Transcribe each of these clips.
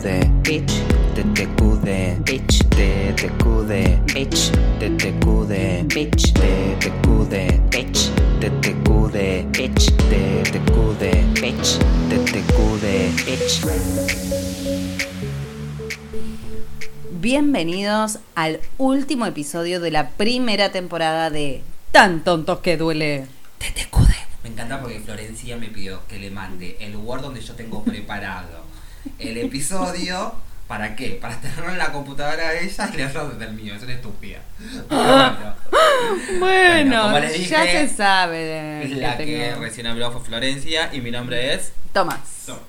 TTQD, bitch, TTQD, bitch, TTQD, bitch, TTQD, bitch, TTQD, bitch, TTQD, bitch, TTQD, bitch, TTQD, bitch. Bienvenidos al último episodio de la primera temporada de Tan tontos que duele. TTQD. Me encanta porque Florencia me pidió que le mande el Word donde yo tengo preparado el episodio. ¿Para qué? Para tenerlo en la computadora de ella y leerlo desde el mío. Es una estúpida. Bueno. Bueno, como les ya dije, se sabe. de- La que que recién habló fue Florencia y mi nombre es Tomás. Tomás.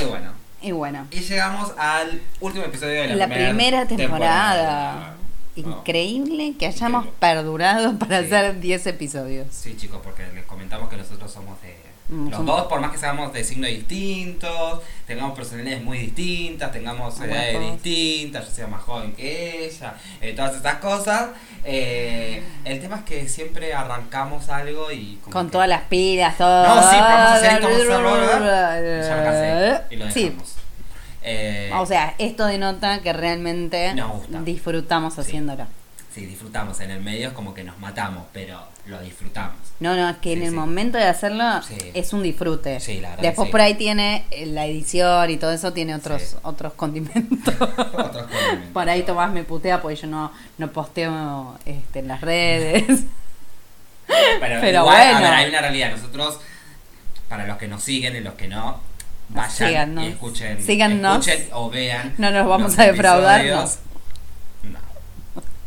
Y bueno, Y bueno, y llegamos al último episodio de la, la primera temporada. Increíble que hayamos Increíble. perdurado para Sí. hacer 10 episodios. Sí, chicos, porque les comentamos que nosotros somos de. Los somos- dos, por más que seamos de signos distintos, tengamos personalidades muy distintas, tengamos edades distintas, yo sea más joven que ella, eh, todas estas cosas. eh, el tema es que siempre arrancamos algo y. como Con que- todas las pilas, todo. No, sí, vamos a hacer esto, vamos a hacerlo, ¿verdad? Ya cansé y lo Sí. dejamos. Eh, O sea, esto denota que realmente disfrutamos Sí. haciéndolo. Sí, disfrutamos. En el medio es como que nos matamos, pero lo disfrutamos. No, no, es que Sí, en el sí. momento de hacerlo es un disfrute. Sí, la verdad Después por ahí tiene eh, la edición y todo eso, tiene otros otros condimentos. Otros condimentos. por ahí Tomás me putea porque yo no, no posteo este, en las redes. Pero, Pero igual, a bueno. ver, hay una realidad. Nosotros, para los que nos siguen y los que no, vayan Síganos. y escuchen, escuchen o vean. No nos vamos los a defraudar, episodios. No.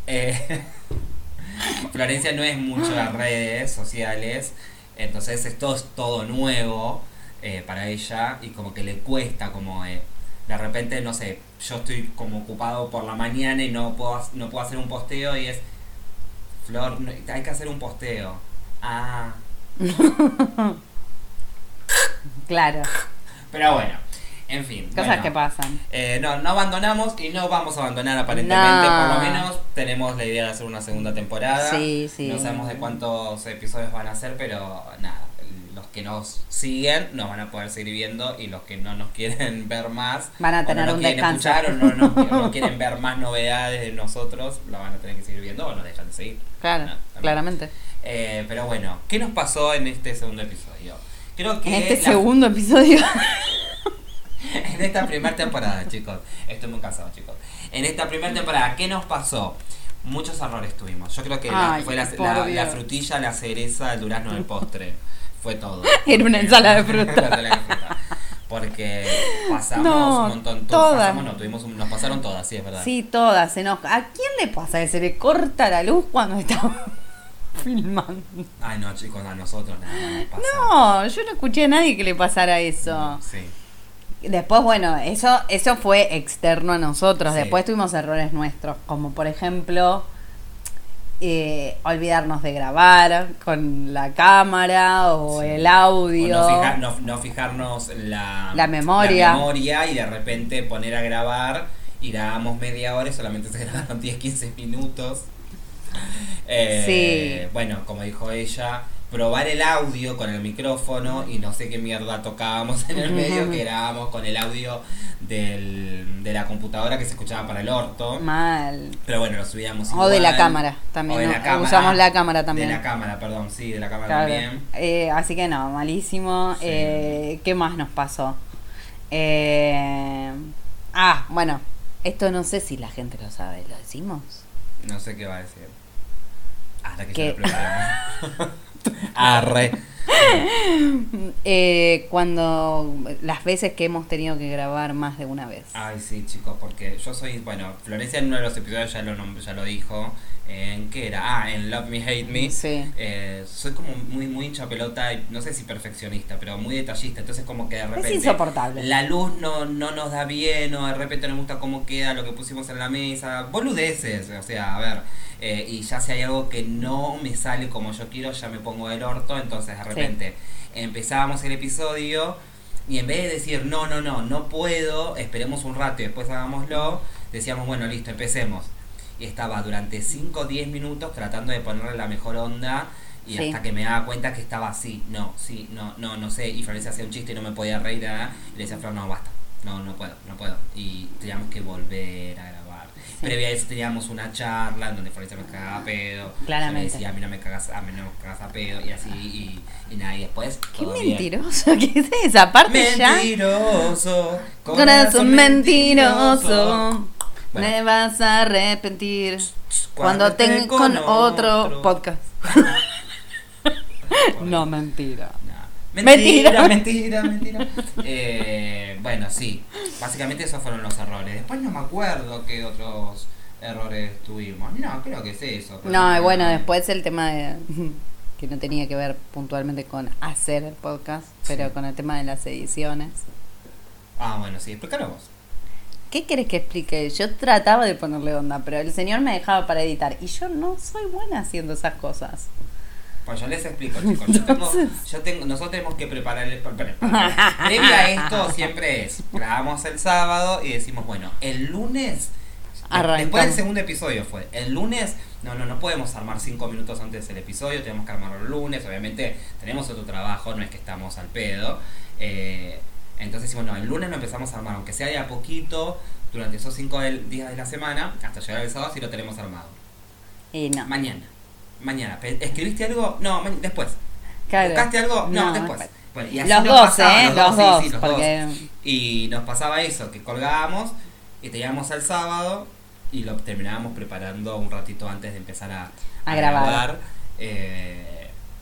Eh, Florencia no es mucho de redes sociales, entonces esto es todo nuevo eh, para ella y como que le cuesta como eh, de repente, no sé, yo estoy como ocupado por la mañana y no puedo, no puedo hacer un posteo y es, Flor, no- hay que hacer un posteo. Ah, claro, pero bueno, en fin. cosas bueno. que pasan. Eh, no, no abandonamos y no vamos a abandonar aparentemente. No. Por lo menos tenemos la idea de hacer una segunda temporada. Sí, sí. No sabemos de cuántos episodios van a ser, pero nada. Los que nos siguen nos van a poder seguir viendo y los que no nos quieren ver más Van a o tener no nos un quieren descanso. escuchar o no, no- no quieren ver más novedades de nosotros, lo van a tener que seguir viendo o nos dejan de seguir. Claro, No, claramente. Eh, pero bueno, ¿qué nos pasó en este segundo episodio? Creo que En este la- segundo episodio. en esta primera temporada, chicos. Estoy muy cansado, chicos. En esta primera temporada, ¿qué nos pasó? Muchos errores tuvimos. Yo creo que la- fue la, frutilla, la cereza, el durazno del postre. Fue todo. Era una ensalada de fruta. Porque pasamos No, un montón. todas. Pasamos, no, tuvimos un- nos pasaron todas, sí, es verdad. Sí, todas se enojan. ¿A quién le pasa que se le corta la luz cuando estamos filmando? Ay, no, chicos, a nosotros nada más nos pasa. No, yo no escuché a nadie que le pasara eso. Sí. Después, bueno, eso, eso fue externo a nosotros. Sí. Después tuvimos errores nuestros, como por ejemplo eh, olvidarnos de grabar con la cámara o Sí. el O audio. no, fija- no- no fijarnos la, La memoria. la memoria y de repente poner a grabar y grabamos media hora y solamente se grabaron 10, 15 minutos. Eh, Sí. Bueno, como dijo ella, probar el audio con el micrófono y no sé qué mierda tocábamos en el medio, que grabábamos con el audio del, de la computadora que se escuchaba para el orto. Mal. Pero bueno, lo subíamos O de la cámara también, O de ¿no? la cámara. Usamos la cámara también. De la cámara, perdón, sí, de la cámara Claro. también. Eh, así que no, malísimo. Sí. Eh, ¿Qué más nos pasó? Eh, ah, bueno, esto no sé si la gente lo sabe, ¿lo decimos? No sé qué va a decir. Hasta que ¿Qué? yo lo. Arre. Eh, cuando las veces que hemos tenido que grabar más de una vez. Ay, sí, chicos, porque yo soy, bueno, Florencia en uno de los episodios ya lo, ya lo dijo. ¿En qué era? Ah, en Love Me, Hate Me. Sí. Eh, soy como muy, muy hincha pelota, y no sé si perfeccionista, pero muy detallista. Entonces, como que de repente. insoportable. La luz no, no nos da bien, o de repente no me gusta cómo queda lo que pusimos en la mesa. Boludeces, o sea, a ver. Eh, y ya si hay algo que no me sale como yo quiero, ya me pongo del orto. Entonces, de repente, empezábamos el episodio. Y en vez de decir, no, no, no, no puedo, esperemos un rato y después hagámoslo, decíamos, bueno, listo, empecemos. Y estaba durante 5 o 10 minutos tratando de ponerle la mejor onda y Sí. hasta que me daba cuenta que estaba así, no, sí, no, no, no sé. Y Florencia hacía un chiste y no me podía reír nada. Y le decía, Flor, no, basta. No, no puedo, no puedo. Y teníamos que volver a grabar. Previa a eso teníamos una charla en donde Florencia me cagaba a pedo. Claramente. Yo le decía, a mí no me cagas, a mí no me cagas a pedo, y así, y, y nada, y después. Qué todo bien. mentiroso que es esa parte ya. Mentiroso. Corazón mentiroso. Bueno. Me vas a arrepentir Cuando cuando tenga con con otro otro. podcast. no, mentira. Mentira. Mentira, mentira, mentira. Eh, bueno, sí. Básicamente esos fueron los errores. Después no me acuerdo qué otros errores tuvimos. No, creo que es eso. No, y bueno, después el tema de que no tenía que ver puntualmente con hacer el podcast, pero Sí. con el tema de las ediciones. Ah, bueno, sí. Explícalo vos. ¿Qué querés que explique? Yo trataba de ponerle onda, pero el señor me dejaba para editar y yo no soy buena haciendo esas cosas. Pues yo les explico, chicos. Yo tengo, yo tengo, nosotros tenemos que preparar el. Previa a esto siempre es. Grabamos el sábado y decimos, bueno, el lunes. Arrancamos. Después del segundo episodio fue. El lunes, no, no, no podemos armar cinco minutos antes del episodio, tenemos que armarlo el lunes. Obviamente tenemos otro trabajo, no es que estamos al pedo. Eh, entonces decimos, no, el lunes lo empezamos a armar, aunque sea de a poquito, durante esos cinco del- días de la semana, hasta llegar el sábado, si lo tenemos armado. Y no. Mañana. Mañana. ¿Escribiste algo? No, después. Claro. ¿Buscaste algo? No, No, después. después. Bueno, y así Los nos dos, pasaba, ¿eh? Los sí, dos, sí, los porque- dos. Y nos pasaba eso, que colgábamos y te llegamos al sábado y lo terminábamos preparando un ratito antes de empezar a, A grabar. Eh,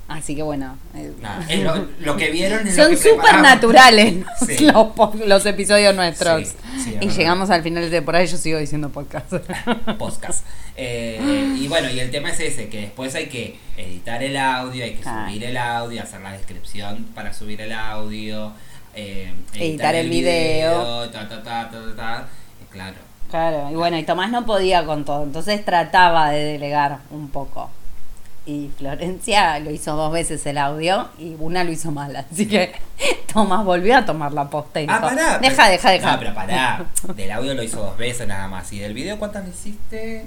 Así que bueno. eh, nada, es lo, lo que vieron es lo Son súper naturales Sí. los, episodios nuestros. Sí, sí, es y verdad. llegamos al final de temporada y yo sigo diciendo podcast. podcast. Eh, y bueno, y el tema es ese, que después hay que editar el audio, hay que Ah. subir el audio, hacer la descripción para subir el audio, eh, Editar el video. ta, ta, ta, ta, ta, ta. Y claro. Claro, y bueno, y Tomás no podía con todo, entonces trataba de delegar un poco. Y Florencia lo hizo dos veces el audio y una lo hizo mal, así que Tomás volvió a tomar la posta y Ah, dijo, pará. deja, pero- deja, deja. No, pero pará. Del audio lo hizo dos veces nada más. ¿Y del video cuántas le hiciste?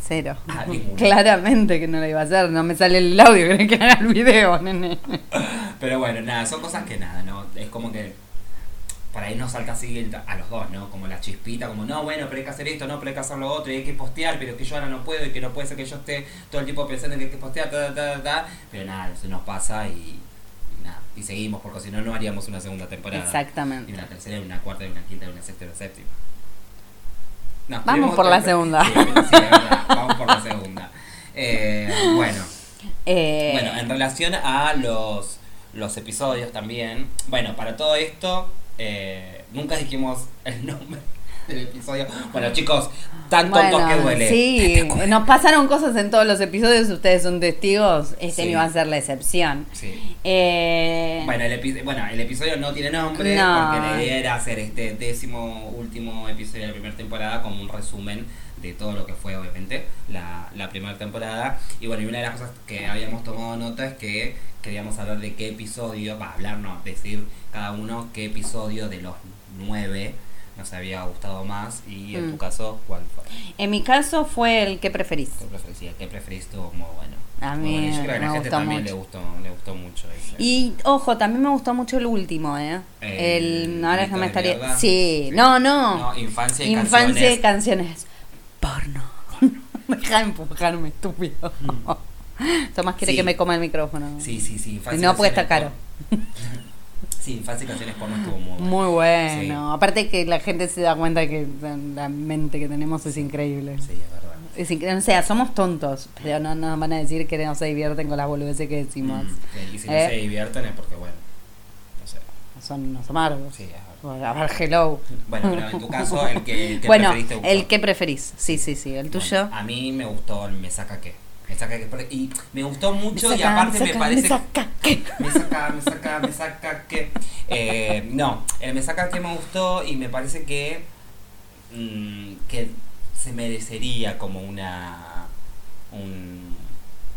Cero. Ah. Claramente que no lo iba a hacer, no me sale el audio, creen que haga el video, nene. Pero bueno, nada, son cosas que nada, ¿no? Es como que por ahí nos salta así a los dos, ¿no? Como la chispita, como, no, bueno, pero hay que hacer esto, no, pero hay que hacer lo otro, y hay que postear, pero que yo ahora no puedo, y que no puede ser que yo esté todo el tiempo pensando en que hay que postear, ta, ta, ta, ta. Pero nada, eso nos pasa y, y nada, y seguimos, porque si no, no haríamos una segunda temporada. Y Exactamente. una tercera, y una cuarta, y una quinta, y una sexta, y una séptima. No, Vamos por la segunda. Sí, sí, es vamos por la segunda. Eh, bueno. Eh, Bueno, en relación a los, los episodios también, bueno, para todo esto, eh, nunca dijimos el nombre del episodio. Bueno, chicos, tan tontos bueno, que duele. Sí, nos pasaron cosas en todos los episodios, ustedes son testigos, este Sí. no iba a ser la excepción. Sí. Eh, Bueno el, epi- bueno, el episodio no tiene nombre No. porque la idea era hacer este décimo último episodio de la primera temporada como un resumen de todo lo que fue obviamente la, la primera temporada. Y bueno, y una de las cosas que habíamos tomado nota es que queríamos hablar de qué episodio, va a hablar, no, decir cada uno qué episodio de los nueve nos había gustado más y en tu Mm. caso, ¿cuál fue? en mi caso fue el que preferís. ¿Qué preferís? ¿Qué preferís estuvo como bueno? A Muy mí bueno. Yo creo que me la gente gustó también mucho. le gustó, le gustó mucho ese. Y ojo, también me gustó mucho el último, ¿eh? El El, ahora que grito me estaría. Sí, Sí. no, no. No, infancia y Infancia y canciones. Deja de empujarme, estúpido. Tomás quiere Sí. que me coma el micrófono. Sí, sí, sí. Y no, porque está canciones caro. Sí, y canciones porno estuvo muy bueno. Muy bueno. Sí. Aparte que la gente se da cuenta que la mente que tenemos es increíble. Sí, es verdad. Es incre- o sea, somos tontos, pero no nos van a decir que no se divierten con las boludeces que decimos. Mm, Y si no Eh. se divierten es porque, bueno, no sé. Son unos amargos. Sí, es verdad. Bueno, hello. Bueno, pero en tu caso, el que, el que bueno, gustó. el que preferís. Sí, sí, sí. El tuyo. Bueno, a mí me gustó el Me Saca Qué. Me Saca Qué. porque- Y me gustó mucho Me y aparte me, saca, parece... me saca, ¿qué? Me saca, me saca, me saca que. Eh, no, el me saca que me gustó y me parece que. mm, que se merecería como una. Un,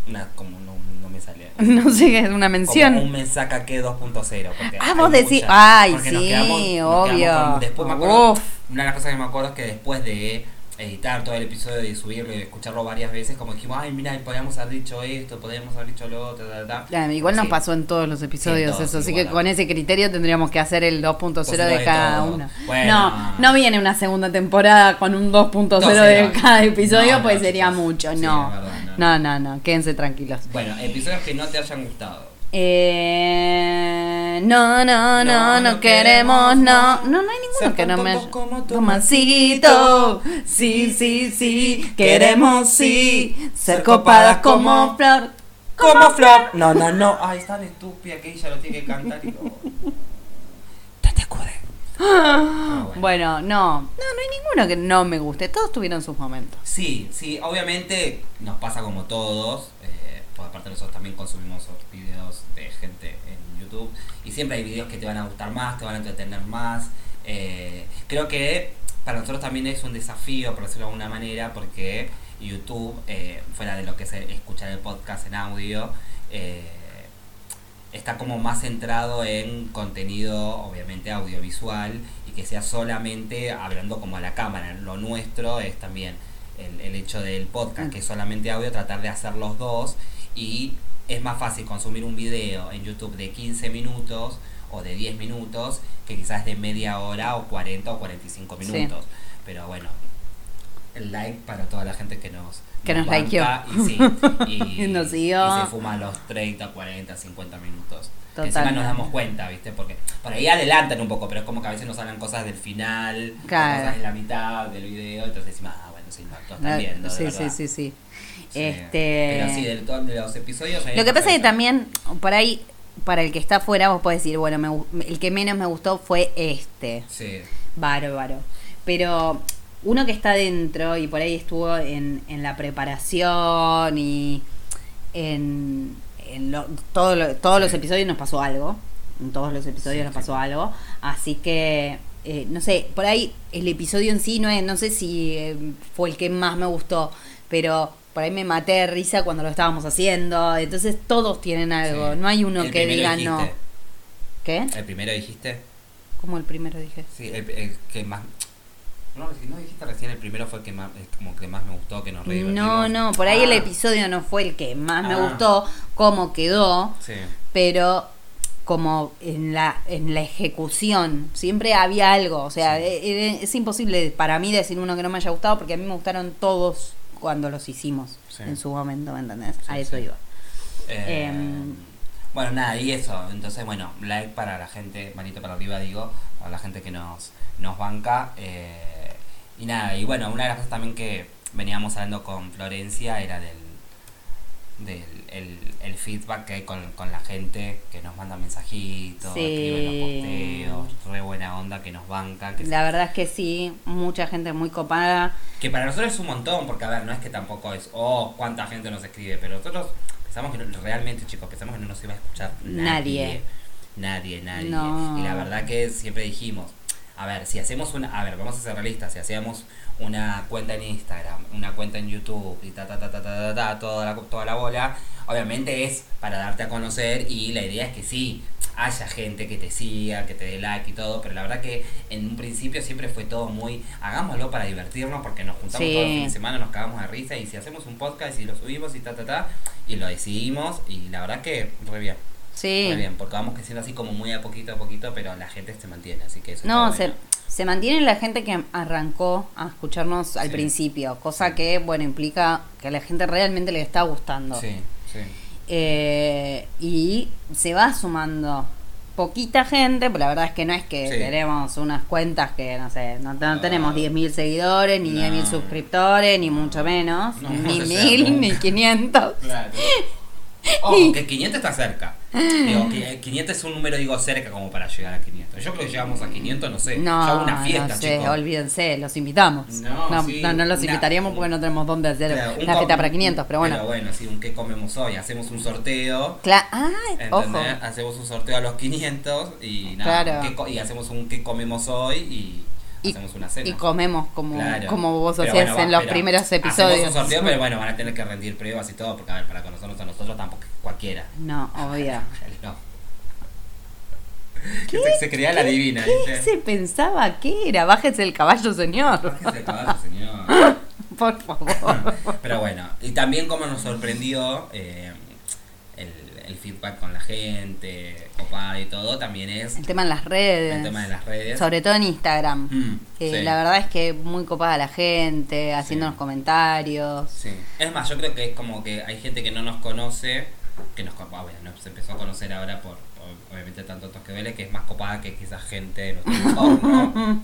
una. como no me sale. No sé, es una mención. Como un me saca que 2.0. porque Ah, vos decís, ay, sí, quedamos- obvio. quedamos con- después me acuerdo, Uf. una de las cosas que me acuerdo es que después de editar todo el episodio y subirlo y escucharlo varias veces, como dijimos, ay, mira, podríamos haber dicho esto, podríamos haber dicho lo otro, ta, ta. Ah, igual nos pasó en todos los episodios Sí, en todos, eso, así que con ese criterio tendríamos que hacer el 2.0 de de cada todo. uno. Bueno. No, no viene una segunda temporada con un 2.0 de 2.0. cada episodio, No, pues no, sería mucho. Sí, no. es verdad, no, no, no, no, quédense tranquilos. Bueno, episodios que no te hayan gustado. Eh, no, no, no, no, queremos, no. no. No, hay ninguno que no me. como tú. Tomasito, sí, sí, sí, queremos, sí, ser copadas como flor. Como Flor. No, no, no. Ay, es tan estúpida que ella lo tiene que cantar y no. Te te acude. Ah, bueno. Bueno, no, no, no hay ninguno que no me guste. Todos tuvieron sus momentos. Sí, sí, obviamente nos pasa como todos, eh, porque aparte nosotros también consumimos videos de gente en YouTube y siempre hay videos que te van a gustar más, te van a entretener más. eh, creo que para nosotros también es un desafío, por decirlo de alguna manera, porque YouTube, eh, fuera de lo que es escuchar el podcast en audio, eh, está como más centrado en contenido obviamente audiovisual y que sea solamente hablando como a la cámara. Lo nuestro es también el, el hecho del podcast, Mm. que es solamente audio, tratar de hacer los dos y es más fácil consumir un video en YouTube de 15 minutos o de 10 minutos que quizás de media hora o 40 o 45 Sí. minutos. Pero bueno, el like para toda la gente que nos, Que nos banca likeó. y, sí, y, Y nos siguió. y se fuma los 30, 40, 50 minutos. Encima nos damos cuenta, ¿viste? Porque por ahí adelantan un poco, pero es como que a veces nos hablan cosas del final, Claro. cosas de la mitad del video, entonces decimos, ah, bueno, sí, no, todos están viendo, sí, sí, sí, sí. Sí. Este. Pero sí, del de los episodios... Lo que pasa es que también, por ahí, para el que está afuera, vos podés decir, bueno, me el que menos me gustó fue este. Sí, Bárbaro. Pero uno que está dentro y por ahí estuvo en, en la preparación y en, en lo- todo lo- todos los episodios nos pasó algo. En todos los episodios Sí, nos pasó algo. Así que, eh, no sé, por ahí el episodio en sí no es, no sé si eh, fue el que más me gustó, pero por ahí me maté de risa cuando lo estábamos haciendo. Entonces todos tienen algo. sí. No hay uno El que diga no. ¿Qué? ¿El primero dijiste? Como el primero dije. Sí, el, el que más... No, no dijiste recién, el primero fue el que más, es como que más me gustó, que nos re No, no, por ahí el Ah, episodio no fue el que más me Ah. gustó, cómo quedó, Sí, pero como en la en la ejecución siempre había algo, o sea, Sí. e- e- es imposible para mí decir uno que no me haya gustado porque a mí me gustaron todos cuando los hicimos Sí. en su momento, ¿me entendés? Sí, a eso sí. iba. Eh, Em. bueno, nada, y eso. Entonces, bueno, like para la gente, manito para arriba, digo, para la gente que nos, nos banca. eh, y nada, y bueno, una de las cosas también que veníamos hablando con Florencia era del, del el, el feedback que hay con, con la gente que nos manda mensajitos, Sí. escriben los posteos, re buena onda que nos banca. Que, La verdad es que sí, mucha gente muy copada. que para nosotros es un montón, porque a ver, no es que tampoco es, oh, cuánta gente nos escribe, pero nosotros pensamos que no- realmente, chicos, pensamos que no nos iba a escuchar Nadie. Nadie, nadie. nadie. No. Y la verdad que siempre dijimos, a ver, si hacemos una, a ver, vamos a ser realistas, si hacíamos una cuenta en Instagram, una cuenta en YouTube y ta ta ta ta ta ta, ta, toda la toda la bola, obviamente es para darte a conocer y la idea es que sí haya gente que te siga, que te dé like y todo, pero la verdad que en un principio siempre fue todo muy, hagámoslo para divertirnos porque nos juntamos Sí. todos los fines de semana, nos cagamos de risa y si hacemos un podcast y lo subimos y ta ta ta y lo decidimos y la verdad que re bien. Sí. Muy bien, porque vamos creciendo así como muy a poquito a poquito, pero la gente se mantiene, así que eso No, se, bueno. se mantiene la gente que arrancó a escucharnos al Sí. principio, cosa que, bueno, implica que a la gente realmente le está gustando. Sí, sí. Eh, y se va sumando poquita gente, pero la verdad es que no es que Sí. tenemos unas cuentas que, no sé, no, no No. tenemos 10.000 seguidores, ni No. 10.000 suscriptores, ni mucho menos, No, ni no se 1.000, sea, ni 500. Claro. Ojo, que 500 está cerca. Digo, que 500 es un número, digo, cerca como para llegar a 500. Yo creo que llegamos a 500, no sé. No, ya una fiesta, no sé, chicos. olvídense, los invitamos. No, No, sí, no, no los una- invitaríamos porque no tenemos dónde hacer Claro, un la com- fiesta para 500, pero bueno. Pero bueno, sí, un qué comemos hoy. Hacemos un sorteo. Cla- ah, ojo. Hacemos un sorteo a los 500 y nada. Claro. qué y hacemos un qué comemos hoy y, Y- hacemos una cena. Y comemos como, Claro. como vos hacías bueno, en los primeros Hacemos episodios. un sorteo, pero bueno, van a tener que rendir pruebas y todo, porque a ver, para conocernos a nosotros tampoco cualquiera. No, obvio. No. Que se, se creía la divina, ¿Qué ¿viste? se pensaba que era? Bájese el caballo, señor. Bájese el caballo, señor. Por favor. Pero bueno, y también como nos sorprendió eh, el, el feedback con la gente, copada y todo, también es El tema en las redes. el tema de las redes. Sobre todo en Instagram. Mm, que sí. La verdad es que muy copada la gente, haciéndonos comentarios. Sí. Es más, yo creo que es como que hay gente que no nos conoce, que nos, ah, bueno, nos empezó a conocer ahora por, obviamente, tanto Tosque Vélez, que es más copada que quizás gente de nuestro entorno.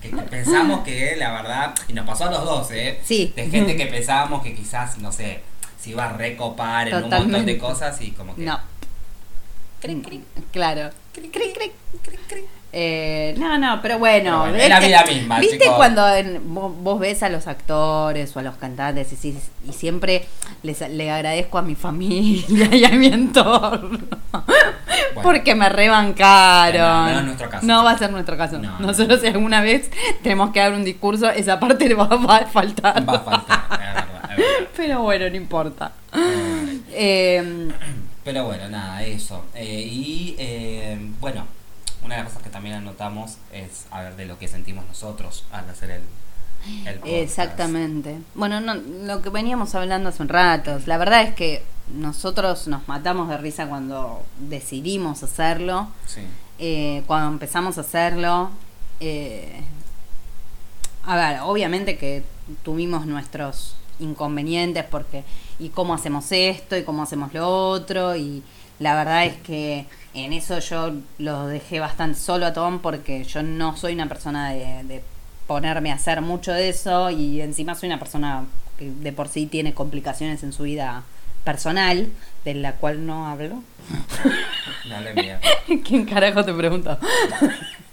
que, que pensamos que, la verdad, y nos pasó a los dos, ¿eh? Sí. De gente que pensábamos que quizás, no sé, se iba a recopar en un montón de cosas y como que... No. Claro. Eh, no, no, pero bueno. Pero bueno, es la vida misma, ¿Viste chicos. cuando en- vos, vos ves a los actores o a los cantantes y, siempre les, le agradezco a mi familia y a mi entorno? Porque me rebancaron. No, no es nuestro caso. No va a ser nuestro caso. No, no. Nosotros si alguna vez tenemos que dar un discurso, esa parte le va, va a faltar. Va a faltar, es verdad, es verdad. Pero bueno, no importa. Eh, Eh, Pero bueno, nada, eso. Eh, y eh, bueno, una de las cosas que también anotamos es a ver de lo que sentimos nosotros al hacer el, el podcast. Exactamente. Bueno, no, lo que veníamos hablando hace un rato, la verdad es que nosotros nos matamos de risa cuando decidimos hacerlo, Sí. eh, cuando empezamos a hacerlo. eh, a ver, obviamente que tuvimos nuestros inconvenientes porque y cómo hacemos esto y cómo hacemos lo otro y la verdad es que en eso yo lo dejé bastante solo a Tom porque yo no soy una persona de, de ponerme a hacer mucho de eso y encima soy una persona que de por sí tiene complicaciones en su vida personal de la cual no hablo. No le mía. ¿Quién carajo te pregunta?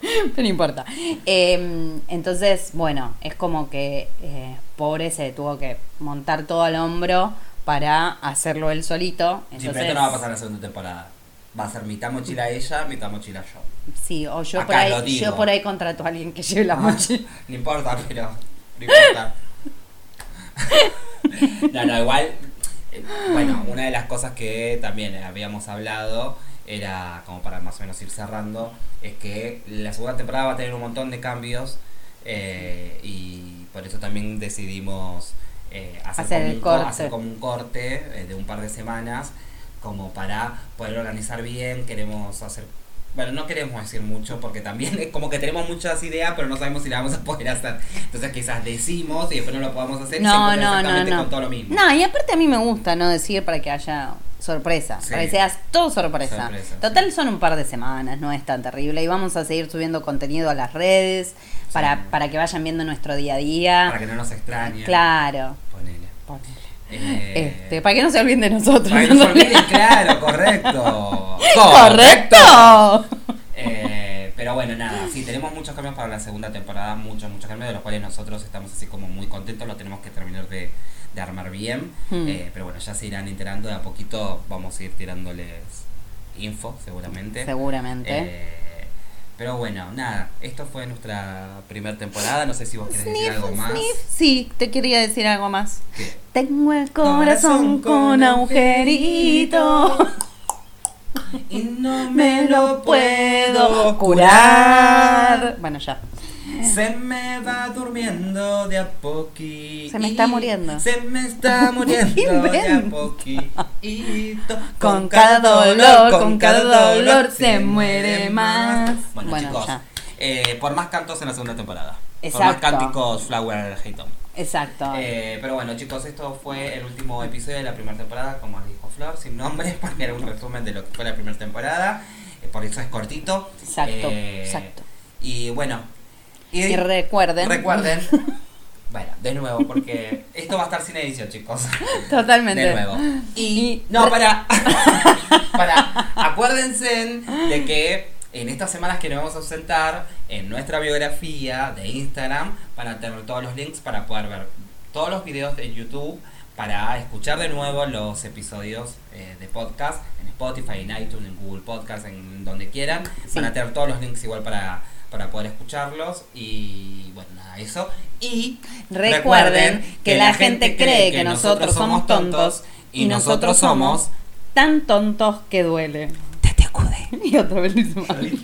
Pero no importa. Eh, entonces, bueno, es como que eh, pobre se tuvo que montar todo al hombro para hacerlo él solito. Sí, Entonces, pero esto no va a pasar en la segunda temporada. Va a ser mitad mochila ella, mitad mochila yo. Sí, o yo Acá por, ahí, yo por ahí contrato a alguien que lleve la mochila. No importa, pero. No importa. no, no, igual. eh, Bueno, una de las cosas que también habíamos hablado era, como para más o menos ir cerrando, es que la segunda temporada va a tener un montón de cambios eh, y por eso también decidimos eh, hacer, Hacer como el un co- corte. hacer como un corte eh, de un par de semanas como para poder organizar bien, queremos hacer bueno, no queremos decir mucho porque también es como que tenemos muchas ideas, pero no sabemos si las vamos a poder hacer. Entonces quizás decimos y después no lo podamos hacer y No, no, no, exactamente no. con todo lo mismo. No, y aparte a mí me gusta no decir para que haya sorpresa, Sí. para que seas todo sorpresa. Sorpresa, Total sí. son un par de semanas, no es tan terrible y vamos a seguir subiendo contenido a las redes para, para que vayan viendo nuestro día a día. Para que no nos extrañen. Claro. Ponele. Ponele. Eh, Este, para que no se olviden de nosotros. para que no se olviden, claro, correcto. ¡Correcto! Eh, pero bueno, nada, sí, tenemos muchos cambios para la segunda temporada, muchos, muchos cambios, de los cuales nosotros estamos así como muy contentos, lo tenemos que terminar de, de armar bien. Hmm. Eh, pero bueno, ya se irán enterando, de a poquito vamos a ir tirándoles info, seguramente. Seguramente. Pero bueno, nada, esto fue nuestra primera temporada, no sé si vos querés decir Sniff, algo más. sniff. Sí, te quería decir algo más. ¿Qué? Tengo el corazón con agujerito. Y no Me lo puedo curar. Bueno, ya. Se me va durmiendo de a poquito. Se me está muriendo. Se me está muriendo de a poquito. Con cada dolor, con cada dolor se muere más. Bueno, Bueno, chicos, eh, por más cantos en la segunda temporada. Por Exacto. más cánticos Flower Hayton. Exacto. Eh, pero bueno, chicos, esto fue el último episodio de la primera temporada, como dijo Flor, sin nombres, porque era un resumen de lo que fue la primera temporada. eh, por eso es cortito. Exacto, exacto. Y bueno. Y recuerden. Recuerden. Bueno, de nuevo, porque esto va a estar sin edición, chicos. Totalmente. De nuevo. Y. Y- no, para. para. Acuérdense de que en estas semanas que nos vamos a ausentar, en nuestra biografía de Instagram, van a tener todos los links para poder ver todos los videos de YouTube, para escuchar de nuevo los episodios eh, de podcast en Spotify, en iTunes, en Google Podcast, en donde quieran. Sí. Van a tener todos los links igual para, para poder escucharlos. Y bueno, nada, eso. Y Recuerden que la gente cree que nosotros somos tontos y nosotros somos tan tontos que duele. Y otra vez lo hice mal.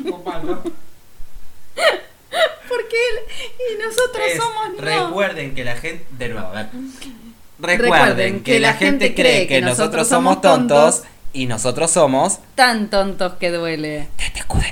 ¿Por que él y nosotros Es, somos no. Recuerden que la gente. De nuevo, a ver. Recuerden, Recuerden que, la gente cree que nosotros somos tontos y nosotros somos. Tan tontos que duele. TTQD.